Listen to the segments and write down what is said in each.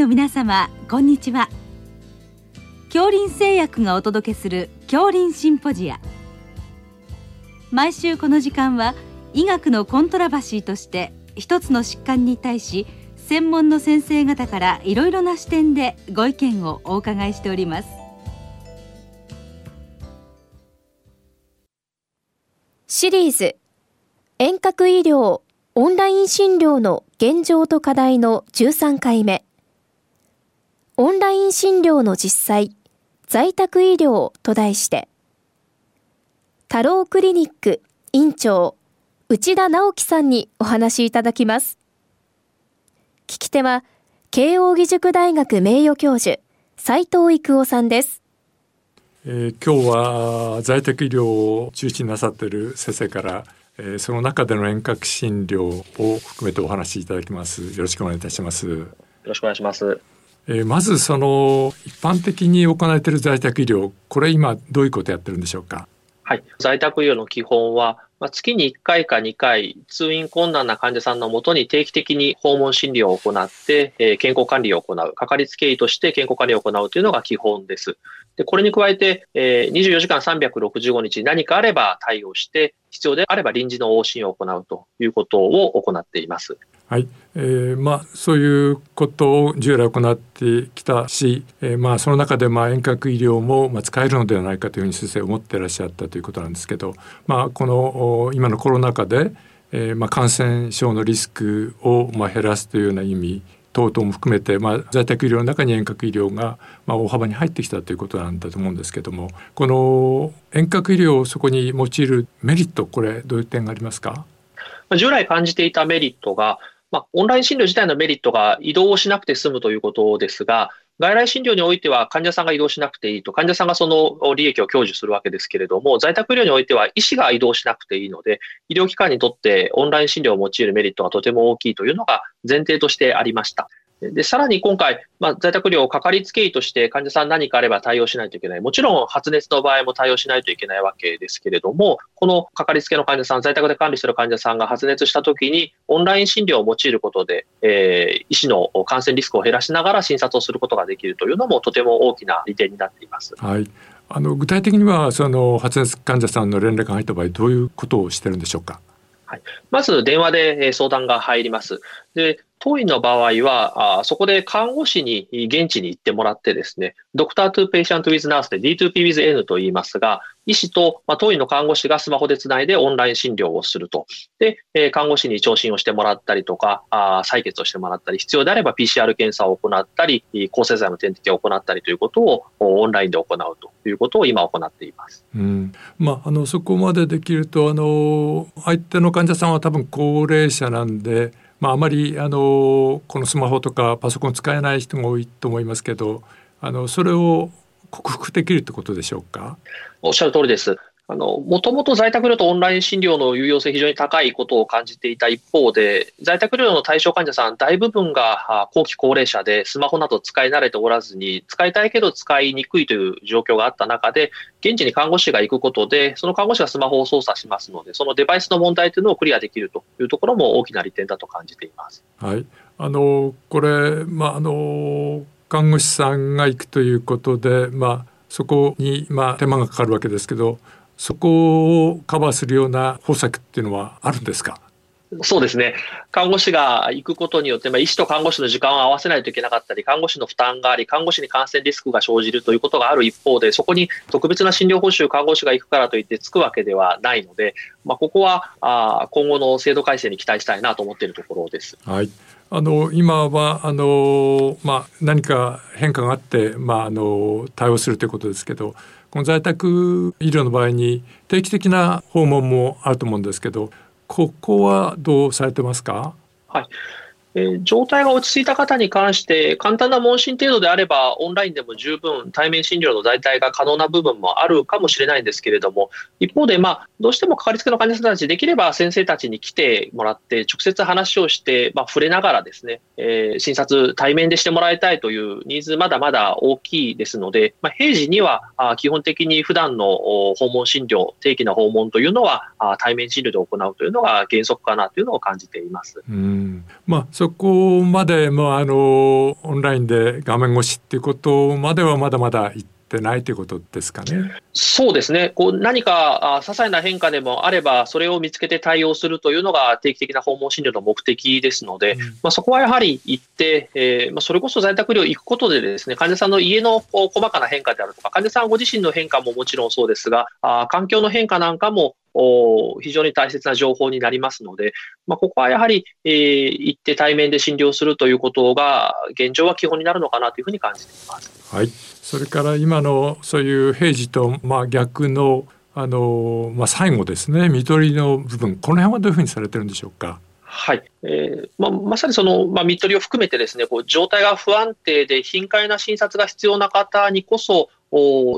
の皆様こんにちは。恐林製薬がお届けする恐林シンポジア。毎週この時間は医学のコントラバシーとして一つの疾患に対し専門の先生方からいろいろな視点でご意見をお伺いしております。シリーズ遠隔医療オンライン診療の現状と課題の13回目。オンライン診療の実際、在宅医療と題して、太郎クリニック院長、内田直樹さんにお話しいただきます。聞き手は、慶應義塾大学名誉教授、斉藤育夫さんです。えー、今日は在宅医療を中心になさっている先生から、えー、その中での遠隔診療を含めてお話しいただきます。よろしくお願いいたします。よろしくお願いします。えー、まずその一般的に行われている在宅医療これ今どういうことやってるんでしょうか？はい、在宅医療の基本は、まあ、月に1回か2回、通院困難な患者さんのもとに定期的に訪問診療を行って、えー、健康管理を行う、かかりつけ医として健康管理を行うというのが基本です。でこれに加えて、えー、24時間365日何かあれば対応して、必要であれば臨時の往診を行うということを行っています。はい、えー、まあそういうことを従来行ってきたし、えー、まあその中でまあ遠隔医療もまあ使えるのではないかというふうに先生思っていらっしゃったということなんですけど、まあこの今のコロナ禍で、えー、まあ感染症のリスクをまあ減らすというような意味等々も含めて、まあ、在宅医療の中に遠隔医療が、まあ、大幅に入ってきたということなんだと思うんですけどもこの遠隔医療をそこに用いるメリットこれどういう点がありますか？従来感じていたメリットがまあ、オンライン診療自体のメリットが移動をしなくて済むということですが、外来診療においては患者さんが移動しなくていいと、患者さんがその利益を享受するわけですけれども、在宅医療においては医師が移動しなくていいので、医療機関にとってオンライン診療を用いるメリットがとても大きいというのが前提としてありました。で、さらに今回、まあ、在宅医療かかりつけ医として患者さん何かあれば対応しないといけない。もちろん発熱の場合も対応しないといけないわけですけれども、このかかりつけの患者さん、在宅で管理している患者さんが発熱したときに、オンライン診療を用いることで、えー、医師の感染リスクを減らしながら診察をすることができるというのもとても大きな利点になっています。はい。あの具体的にはその発熱患者さんの連絡が入った場合どういうことをしてるんでしょうか？はい、まず電話で相談が入ります。で当院の場合は、あそこで看護師に現地に行ってもらってですね、ドクタートゥペイシャントウィズナースで D2P with N と言いますが、医師と、まあ、当院の看護師がスマホでつないでオンライン診療をすると。で、えー、看護師に聴診をしてもらったりとか、あ採血をしてもらったり、必要であれば PCR 検査を行ったり、抗生剤の点滴を行ったりということをオンラインで行うということを今行っています。うん、まあ、あの、そこまでできると、あの、相手の患者さんは多分高齢者なんで、まあ、あまりあのこのスマホとかパソコン使えない人が多いと思いますけどあのそれを克服できるってことでしょうか？おっしゃる通りです。あの、もともと在宅療とオンライン診療の有用性非常に高いことを感じていた一方で、在宅療養の対象患者さん大部分が後期高齢者でスマホなど使い慣れておらずに、使いたいけど使いにくいという状況があった中で、現地に看護師が行くことで、その看護師がスマホを操作しますので、そのデバイスの問題というのをクリアできるというところも大きな利点だと感じています。はい。あの、これ、まあ、あの、看護師さんが行くということで、まあ、そこに、まあ、手間がかかるわけですけど、そこをカバーするような方策っていうのはあるんですか？そうですね。看護師が行くことによって、まあ、医師と看護師の時間を合わせないといけなかったり、看護師の負担があり、看護師に感染リスクが生じるということがある一方で、そこに特別な診療報酬、看護師が行くからといってつくわけではないので、まあ、ここはあ今後の制度改正に期待したいなと思っているところです。はい。あの今はあの、まあ、何か変化があって、まあ、あの対応するということですけどこの在宅医療の場合に定期的な訪問もあると思うんですけどここはどうされてますか？はい。え、状態が落ち着いた方に関して、簡単な問診程度であれば、オンラインでも十分対面診療の代替が可能な部分もあるかもしれないんですけれども、一方で、まあ、どうしてもかかりつけの患者さんたち、できれば先生たちに来てもらって、直接話をして、まあ、触れながらですね、えー、診察、対面でしてもらいたいというニーズ、まだまだ大きいですので、まあ、平時には基本的に普段の訪問診療、定期な訪問というのは、対面診療で行うというのが原則かなというのを感じています。うんまあそこまでもあのオンラインで画面越しっていうことまではまだまだいってないということですかね。そうですね。こう何かあ些細な変化でもあれば、それを見つけて対応するというのが定期的な訪問診療の目的ですので、うん、まあ、そこはやはり行って、えーまあ、それこそ在宅医療行くことでですね、患者さんの家の細かな変化であるとか、患者さんご自身の変化ももちろんそうですが、あ環境の変化なんかも非常に大切な情報になりますので、まあ、ここはやはり、えー、行って対面で診療するということが現状は基本になるのかなというふうに感じています。はい、それから今のそういう平時とまあ逆のあの、まあ、最後ですね見取りの部分この辺はどういうふうにされてるんでしょうか？はい。えー、まあ、まさにその、まあ、見取りを含めてですね、こう、状態が不安定で頻回な診察が必要な方にこそ、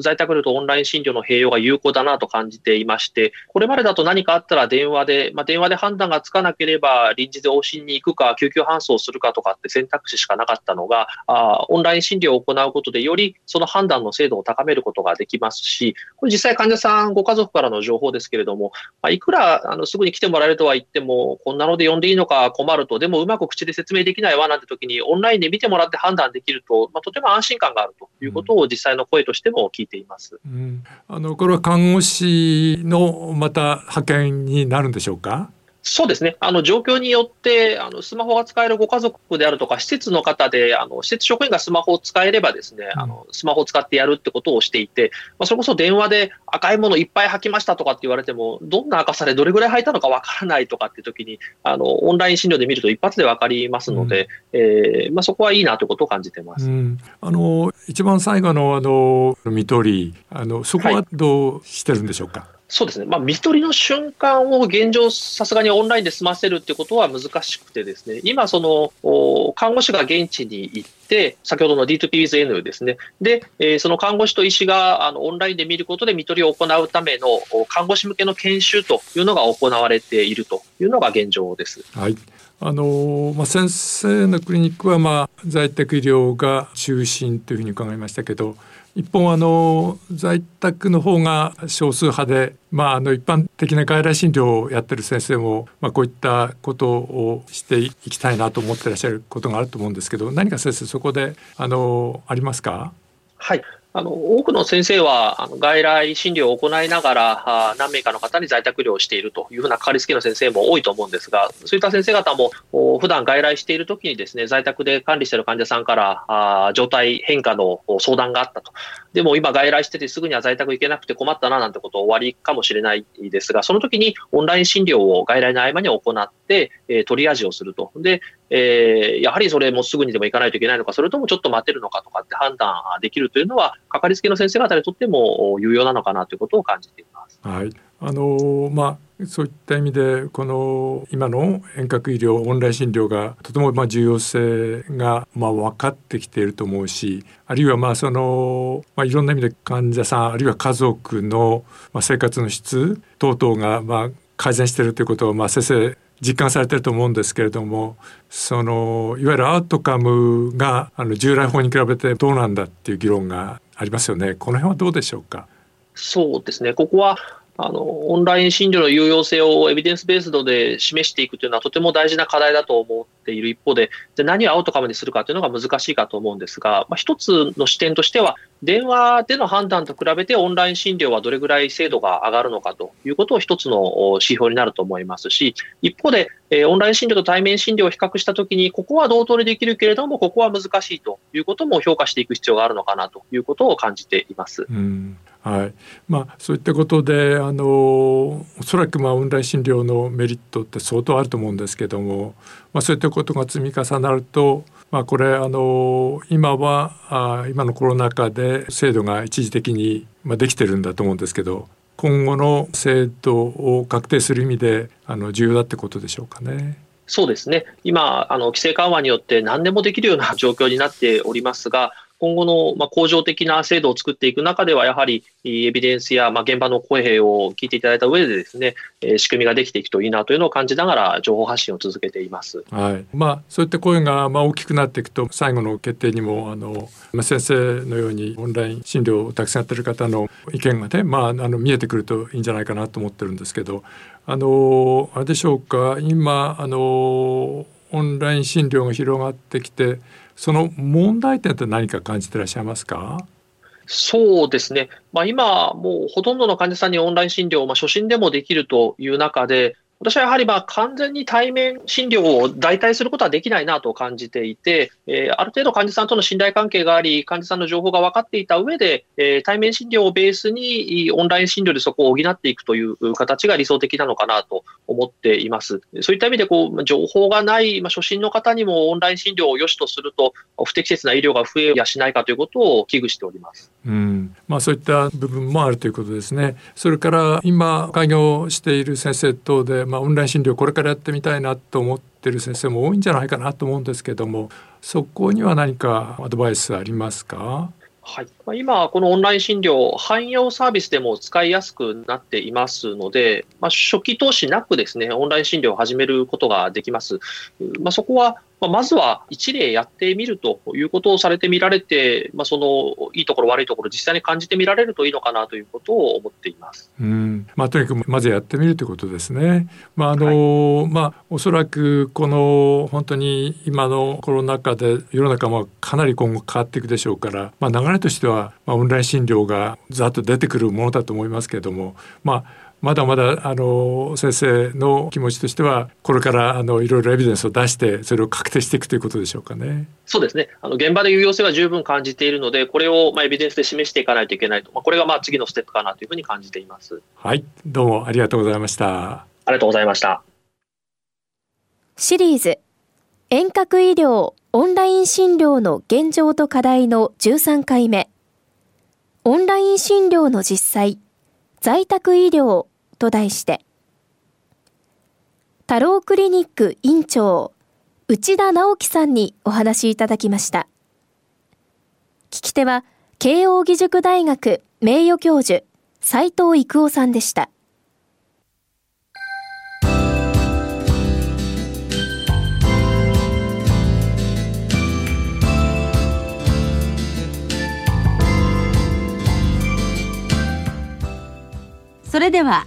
在宅療とオンライン診療の併用が有効だなと感じていまして、これまでだと何かあったら電話で、まあ、電話で判断がつかなければ臨時で往診に行くか、救急搬送するかとかって選択肢しかなかったのが、あオンライン診療を行うことで、よりその判断の精度を高めることができますし、これ実際患者さん、ご家族からの情報ですけれども、まあ、いくらあのすぐに来てもらえるとは言っても、こんなので呼んでいいのか困ると、でもうまく口で説明できないわなんて時に、オンラインで見てもらって判断できると、まあ、とても安心感があるということを実際の声としても聞いてい。ます。うん、あのこれは看護師のまた派遣になるんでしょうか？そうですね。あの、状況によって、あの、スマホが使えるご家族であるとか、施設の方で、あの、施設職員がスマホを使えればですね、あの、スマホを使ってやるってことをしていて、まあ、それこそ電話で赤いものいっぱい吐きましたとかって言われても、どんな赤さでどれぐらい吐いたのかわからないとかって時に、あの、オンライン診療で見ると一発でわかりますので、うん、えー、まあ、そこはいいなということを感じてます。うん、あの、一番最後の、あの、見取り、あの、そこはどうしてるんでしょうか、はいそうですね、まあ、見取りの瞬間を現状、さすがにオンラインで済ませるってことは難しくてですね、今、その看護師が現地に行って、先ほどの D2P with N ですね、で、え、その看護師と医師があのオンラインで見ることで見取りを行うための看護師向けの研修というのが行われているというのが現状です。はい。あのまあ、先生のクリニックは、まあ、在宅医療が中心というふうに伺いましたけど一方あの在宅の方が少数派で、まあ、あの一般的な外来診療をやってる先生も、まあ、こういったことをしていきたいなと思ってらっしゃることがあると思うんですけど何か先生そこであのありますか？はい。あの多くの先生はあの外来診療を行いながらあ何名かの方に在宅療をしているというふうなかかりつけの先生も多いと思うんですが、そういった先生方も普段外来しているときにですね在宅で管理している患者さんからあ状態変化の相談があったと。でも今外来しててすぐには在宅行けなくて困ったななんてこと終わりかもしれないですが、その時にオンライン診療を外来の合間に行って、えー、トリアージをすると。で、えー、やはりそれもすぐにでも行かないといけないのか、それともちょっと待てるのかとかって判断できるというのは、かかりつけの先生方にとっても有用なのかなということを感じています。はいあのまあ、そういった意味でこの今の遠隔医療オンライン診療がとてもまあ重要性がまあ分かってきていると思うしあるいはまあその、まあ、いろんな意味で患者さんあるいは家族の生活の質等々がまあ改善しているということをまあ先生実感されてると思うんですけれどもそのいわゆるアウトカムがあの従来法に比べてどうなんだっていう議論がありますよね。この辺はどうでしょうか？そうですね。ここはあのオンライン診療の有用性をエビデンスベースドで示していくというのはとても大事な課題だと思っている一方で、じゃ何をアウトカムにするかというのが難しいかと思うんですが、まあ、一つの視点としては、電話での判断と比べてオンライン診療はどれぐらい精度が上がるのかということを一つの指標になると思いますし、一方で、えオンライン診療と対面診療を比較したときに、ここは同等にできるけれども、ここは難しいということも評価していく必要があるのかなということを感じています。うんはいまあ、そういったことであのおそらくまあオンライン診療のメリットって相当あると思うんですけども、まあ、そういったことが積み重なると、まあ、これあの今はあ今のコロナ禍で制度が一時的に、まあ、できてるんだと思うんですけど今後の制度を確定する意味であの重要だってことでしょうかね。そうですね今あの規制緩和によって何でもできるような状況になっておりますが今後の、まあ、向上的な制度を作っていく中では、やはりエビデンスや、まあ、現場の声を聞いていただいた上でですね、えー、仕組みができていくといいなというのを感じながら、情報発信を続けています。はいまあ、そういった声が、まあ、大きくなっていくと、最後の決定にも、あのま、先生のようにオンライン診療をたくさんやってる方の意見がね、まあ、あの見えてくるといいんじゃないかなと思ってるんですけど、あのあれでしょうか、今、あのオンライン診療が広がってきてその問題点って何か感じてらっしゃいますか？そうですね、まあ、今、もうほとんどの患者さんにオンライン診療、まあ、初診でもできるという中で、私はやはりまあ完全に対面診療を代替することはできないなと感じていて、えー、ある程度患者さんとの信頼関係があり、患者さんの情報が分かっていた上で、えー、対面診療をベースにオンライン診療でそこを補っていくという形が理想的なのかなと思っています。そういった意味でこう、情報がない、まあ、初診の方にもオンライン診療を良しとすると、不適切な医療が増えやしないかということを危惧しております。うんまあ、そういった部分もあるということですね。それから今開業している先生等で、まあ、オンライン診療これからやってみたいなと思ってる先生も多いんじゃないかなと思うんですけどもそこには何かアドバイスありますか？はい、今、このオンライン診療、汎用サービスでも使いやすくなっていますので、まあ、初期投資なくですね、オンライン診療を始めることができます。まあ、そこはまあ、まずは一例やってみるということをされてみられて、まあ、そのいいところ、悪いところ、実際に感じてみられるといいのかなということを思っています。うんまあ、とにかくまずやってみるということですね。まああの、はい、まあ、おそらくこの本当に今のコロナ禍で世の中もかなり今後変わっていくでしょうから、まあ、流れとしては、まあ、オンライン診療がざっと出てくるものだと思いますけれども、まあまだまだあの先生の気持ちとしてはこれからあのいろいろエビデンスを出してそれを確定していくということでしょうかね。そうですねあの現場で有用性は十分感じているのでこれをまあエビデンスで示していかないといけないと、まあ、これがまあ次のステップかなというふうに感じています。はいどうもありがとうございました。ありがとうございました。シリーズ遠隔医療オンライン診療の現状と課題の13回目オンライン診療の実際在宅医療と題して、太郎クリニック院長、内田直樹さんにお話しいただきました。聞き手は、慶應義塾大学名誉教授、斉藤育夫さんでした。それでは